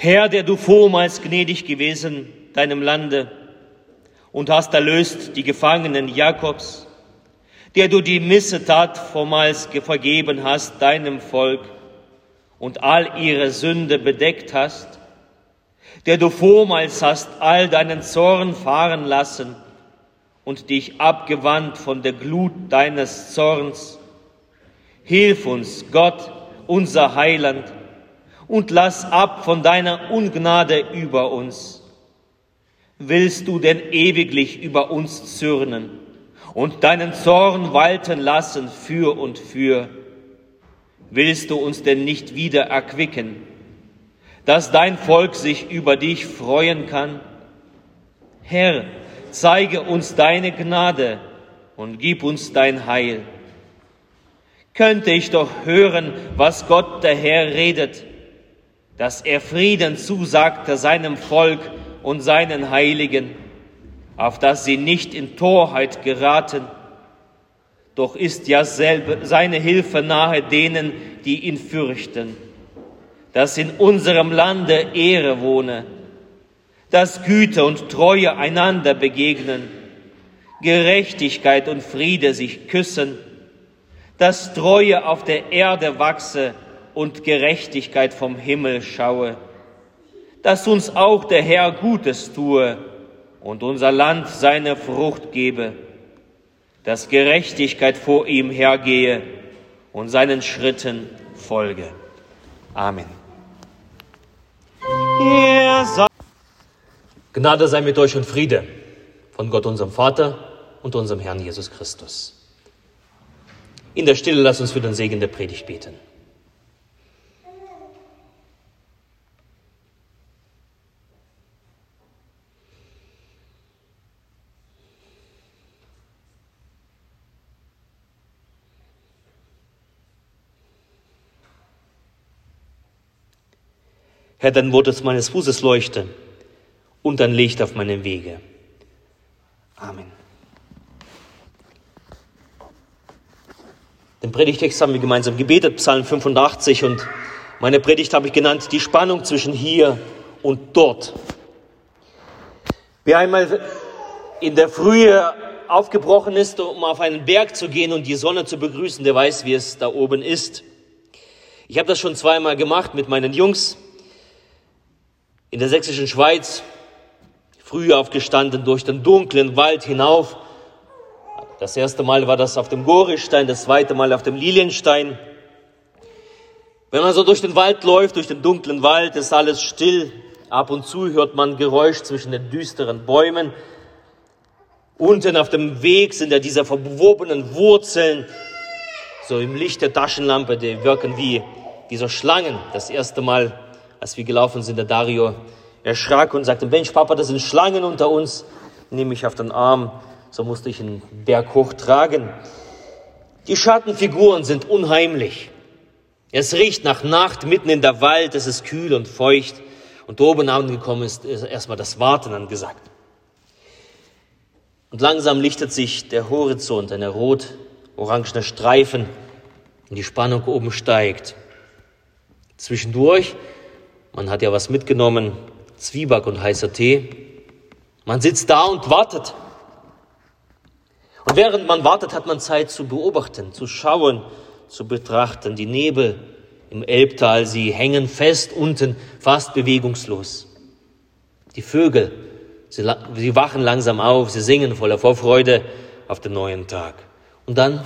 Herr, der du vormals gnädig gewesen deinem Lande und hast erlöst die Gefangenen Jakobs, der du die Missetat vormals vergeben hast deinem Volk und all ihre Sünde bedeckt hast, der du vormals hast all deinen Zorn fahren lassen und dich abgewandt von der Glut deines Zorns. Hilf uns, Gott, unser Heiland, und lass ab von deiner Ungnade über uns. Willst du denn ewiglich über uns zürnen und deinen Zorn walten lassen für und für? Willst du uns denn nicht wieder erquicken, dass dein Volk sich über dich freuen kann? Herr, zeige uns deine Gnade und gib uns dein Heil. Könnte ich doch hören, was Gott der Herr redet, dass er Frieden zusagte seinem Volk und seinen Heiligen, auf dass sie nicht in Torheit geraten. Doch ist ja selbe seine Hilfe nahe denen, die ihn fürchten, dass in unserem Lande Ehre wohne, dass Güte und Treue einander begegnen, Gerechtigkeit und Friede sich küssen, dass Treue auf der Erde wachse und Gerechtigkeit vom Himmel schaue, dass uns auch der Herr Gutes tue und unser Land seine Frucht gebe, dass Gerechtigkeit vor ihm hergehe und seinen Schritten folge. Amen. Gnade sei mit euch und Friede von Gott, unserem Vater und unserem Herrn Jesus Christus. In der Stille lass uns für den Segen der Predigt beten. Herr, dein Wort ist meines Fußes Leuchte und ein Licht auf meinem Wege. Amen. Den Predigtext haben wir gemeinsam gebetet, Psalm 85, und meine Predigt habe ich genannt, die Spannung zwischen hier und dort. Wer einmal in der Frühe aufgebrochen ist, um auf einen Berg zu gehen und die Sonne zu begrüßen, der weiß, wie es da oben ist. Ich habe das schon zweimal gemacht mit meinen Jungs in der sächsischen Schweiz, früh aufgestanden durch den dunklen Wald hinauf. Das erste Mal war das auf dem Goristein, das zweite Mal auf dem Lilienstein. Wenn man so durch den Wald läuft, durch den dunklen Wald, ist alles still. Ab und zu hört man Geräusch zwischen den düsteren Bäumen. Unten auf dem Weg sind ja diese verwobenen Wurzeln, so im Licht der Taschenlampe, die wirken wie, wie so Schlangen. Das erste Mal als wir gelaufen sind, der Dario erschrak und sagte, Mensch, Papa, das sind Schlangen unter uns. Nimm mich auf den Arm, so musste ich einen Berg hochtragen. Die Schattenfiguren sind unheimlich. Es riecht nach Nacht mitten in der Wald, es ist kühl und feucht. Und oben angekommen ist, ist erstmal das Warten angesagt. Und langsam lichtet sich der Horizont, eine rot-orangene Streifen, und die Spannung oben steigt. Zwischendurch man hat ja was mitgenommen, Zwieback und heißer Tee. Man sitzt da und wartet. Und während man wartet, hat man Zeit zu beobachten, zu schauen, zu betrachten. Die Nebel im Elbtal, sie hängen fest unten, fast bewegungslos. Die Vögel, sie, sie wachen langsam auf, sie singen voller Vorfreude auf den neuen Tag. Und dann,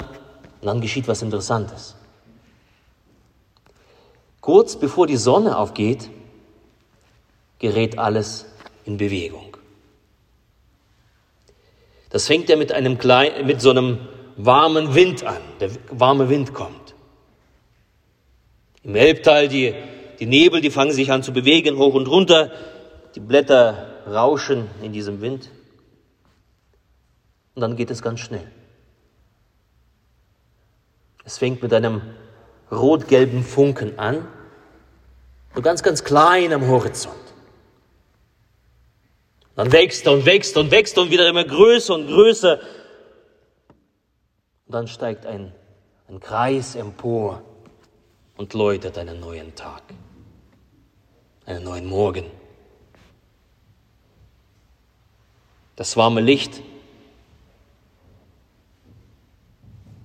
und dann geschieht was Interessantes. Kurz bevor die Sonne aufgeht, gerät alles in Bewegung. Das fängt ja mit einem kleinen, mit so einem warmen Wind an. Der warme Wind kommt. Im Elbtal die, die Nebel, die fangen sich an zu bewegen, hoch und runter. Die Blätter rauschen in diesem Wind. Und dann geht es ganz schnell. Es fängt mit einem rot-gelben Funken an, so ganz, ganz klein am Horizont. Dann wächst er und wächst und wächst und wieder immer größer und größer. Und dann steigt ein, ein Kreis empor und läutet einen neuen Tag. einen neuen Morgen. Das warme Licht,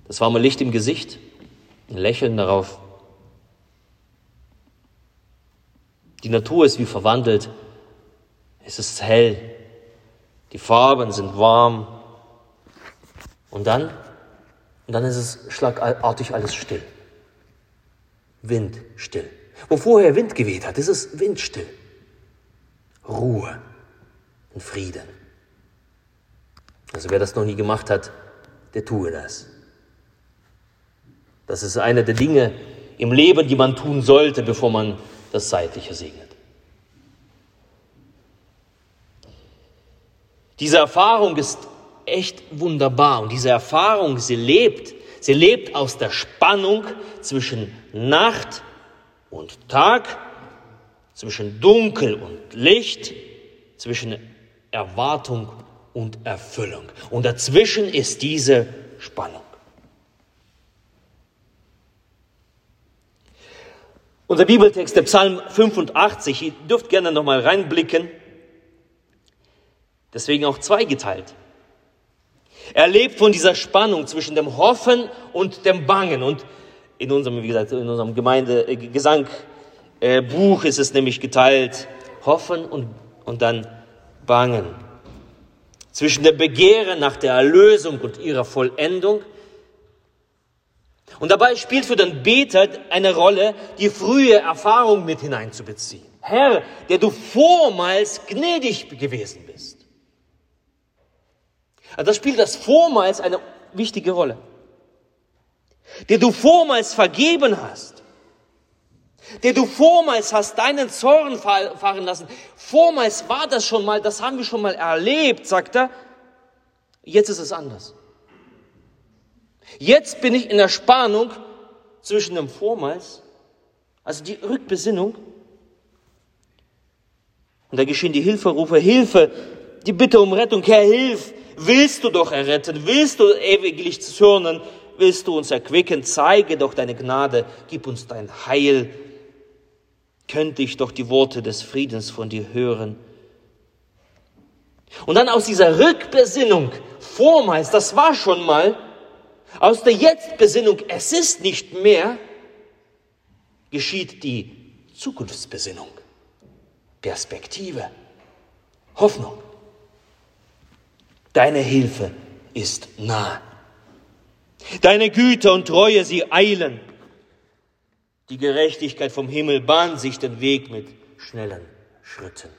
das warme Licht im Gesicht, ein Lächeln darauf. Die Natur ist wie verwandelt. Es ist hell. Die Farben sind warm. Und dann, und dann ist es schlagartig alles still. Wind still. Wo vorher Wind geweht hat, ist es windstill. Ruhe und Frieden. Also wer das noch nie gemacht hat, der tue das. Das ist eine der Dinge im Leben, die man tun sollte, bevor man das Seitliche segnet. Diese Erfahrung ist echt wunderbar und diese Erfahrung, sie lebt, sie lebt aus der Spannung zwischen Nacht und Tag, zwischen Dunkel und Licht, zwischen Erwartung und Erfüllung. Und dazwischen ist diese Spannung. Unser Bibeltext, der Psalm 85, ihr dürft gerne nochmal reinblicken, deswegen auch zweigeteilt. Er lebt von dieser Spannung zwischen dem Hoffen und dem Bangen. Und in unserem, wie gesagt, in unserem Gemeinde, äh, Gesangbuch äh, ist es nämlich geteilt, Hoffen und, und dann Bangen. Zwischen dem Begehren nach der Erlösung und ihrer Vollendung und dabei spielt für den Beter eine Rolle, die frühe Erfahrung mit hineinzubeziehen. Herr, der du vormals gnädig gewesen bist. Also das spielt das vormals eine wichtige Rolle. Der du vormals vergeben hast. Der du vormals hast deinen Zorn fahren lassen. Vormals war das schon mal, das haben wir schon mal erlebt, sagt er. Jetzt ist es anders. Jetzt bin ich in der Spannung zwischen dem Vormals, also die Rückbesinnung, und da geschehen die Hilferufe, Hilfe, die Bitte um Rettung, Herr, hilf, willst du doch erretten, willst du ewiglich zürnen, willst du uns erquicken, zeige doch deine Gnade, gib uns dein Heil, könnte ich doch die Worte des Friedens von dir hören. Und dann aus dieser Rückbesinnung, vormals, das war schon mal, aus der Jetzt-Besinnung, es ist nicht mehr, geschieht die Zukunftsbesinnung, Perspektive, Hoffnung. Deine Hilfe ist nah. Deine Güte und Treue, sie eilen. Die Gerechtigkeit vom Himmel bahnt sich den Weg mit schnellen Schritten.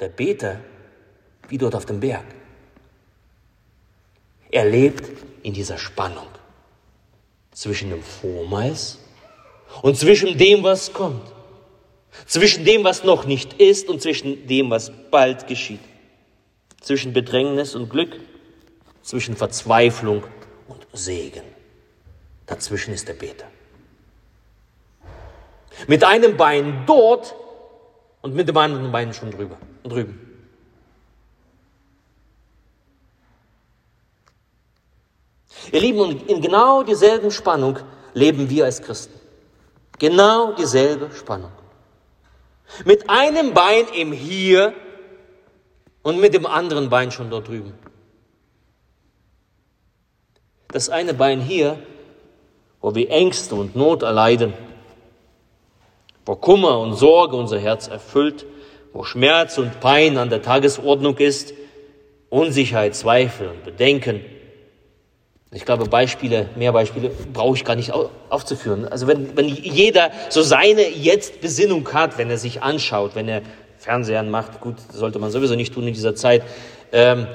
Der Beter, wie dort auf dem Berg, er lebt in dieser Spannung zwischen dem Vormals und zwischen dem, was kommt. Zwischen dem, was noch nicht ist und zwischen dem, was bald geschieht. Zwischen Bedrängnis und Glück, zwischen Verzweiflung und Segen. Dazwischen ist der Beter. Mit einem Bein dort und mit dem anderen Bein schon drüber drüben. Ihr Lieben, in genau dieselben Spannung leben wir als Christen. Genau dieselbe Spannung. Mit einem Bein im Hier und mit dem anderen Bein schon dort drüben. Das eine Bein hier, wo wir Ängste und Not erleiden, wo Kummer und Sorge unser Herz erfüllt, wo Schmerz und Pein an der Tagesordnung ist, Unsicherheit, Zweifel und Bedenken, ich glaube, Beispiele, mehr Beispiele brauche ich gar nicht aufzuführen. Also wenn, wenn jeder so seine Jetzt-Besinnung hat, wenn er sich anschaut, wenn er Fernseher macht, gut, sollte man sowieso nicht tun in dieser Zeit, ähm,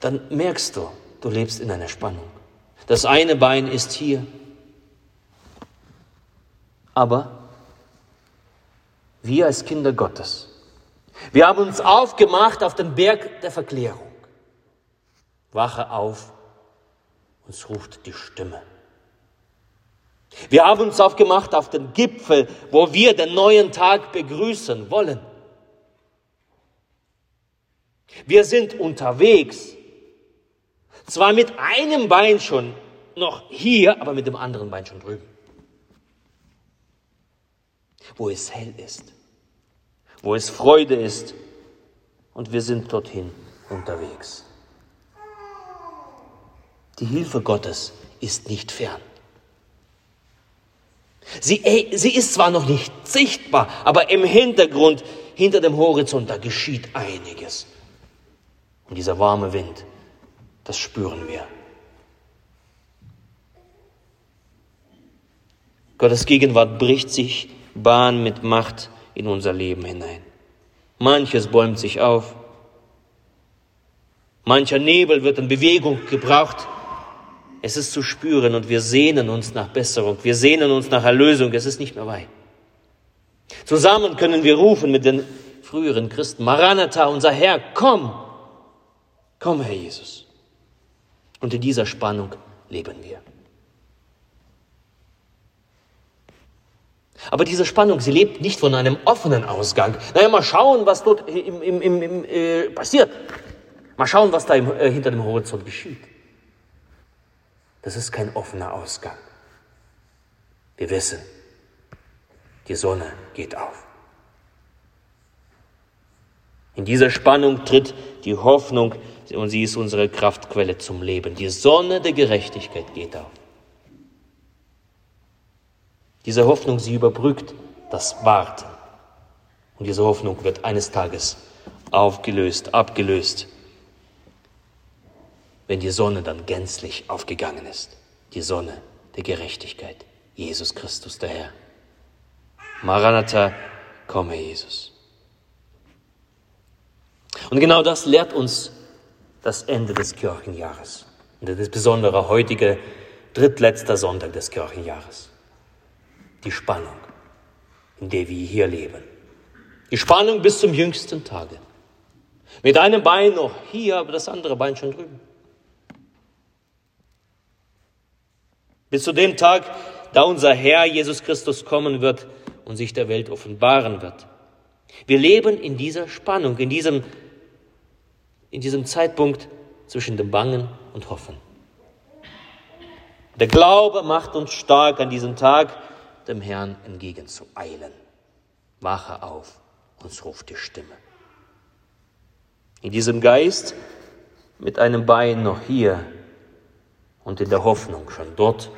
dann merkst du, du lebst in einer Spannung. Das eine Bein ist hier, aber wir als Kinder Gottes, wir haben uns aufgemacht auf den Berg der Verklärung. Wache auf uns ruft die Stimme. Wir haben uns aufgemacht auf den Gipfel, wo wir den neuen Tag begrüßen wollen. Wir sind unterwegs, zwar mit einem Bein schon noch hier, aber mit dem anderen Bein schon drüben. wo es hell ist, wo es Freude ist und wir sind dorthin unterwegs. Die Hilfe Gottes ist nicht fern. Sie, sie ist zwar noch nicht sichtbar, aber im Hintergrund, hinter dem Horizont, da geschieht einiges. Und dieser warme Wind, das spüren wir. Gottes Gegenwart bricht sich Bahn mit Macht in unser Leben hinein. Manches bäumt sich auf. Mancher Nebel wird in Bewegung gebraucht. Es ist zu spüren und wir sehnen uns nach Besserung. Wir sehnen uns nach Erlösung. Es ist nicht mehr weit. Zusammen können wir rufen mit den früheren Christen. Maranatha, unser Herr, komm. Komm, Herr Jesus. Und in dieser Spannung leben wir. Aber diese Spannung, sie lebt nicht von einem offenen Ausgang. Naja, mal schauen, was dort im, im, im, äh, passiert. Mal schauen, was da äh, hinter dem Horizont geschieht. Das ist kein offener Ausgang. Wir wissen, die Sonne geht auf. In dieser Spannung tritt die Hoffnung und sie ist unsere Kraftquelle zum Leben. Die Sonne der Gerechtigkeit geht auf. Diese Hoffnung, sie überbrückt das Warten. Und diese Hoffnung wird eines Tages aufgelöst, abgelöst, wenn die Sonne dann gänzlich aufgegangen ist. Die Sonne der Gerechtigkeit. Jesus Christus, der Herr. Maranatha, komme Jesus. Und genau das lehrt uns das Ende des Kirchenjahres. Und das besondere heutige drittletzter Sonntag des Kirchenjahres die Spannung, in der wir hier leben. Die Spannung bis zum jüngsten Tage. Mit einem Bein noch hier, aber das andere Bein schon drüben. Bis zu dem Tag, da unser Herr Jesus Christus kommen wird und sich der Welt offenbaren wird. Wir leben in dieser Spannung, in diesem, in diesem Zeitpunkt zwischen dem Bangen und Hoffen. Der Glaube macht uns stark an diesem Tag, dem Herrn entgegenzueilen. Wache auf, uns ruft die Stimme. In diesem Geist, mit einem Bein noch hier und in der Hoffnung schon dort,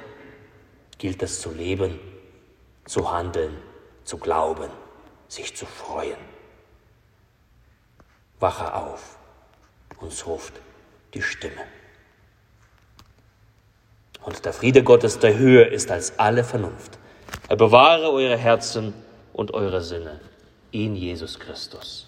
gilt es zu leben, zu handeln, zu glauben, sich zu freuen. Wache auf, uns ruft die Stimme. Und der Friede Gottes, der höher ist als alle Vernunft, er bewahre eure Herzen und eure Sinne in Jesus Christus.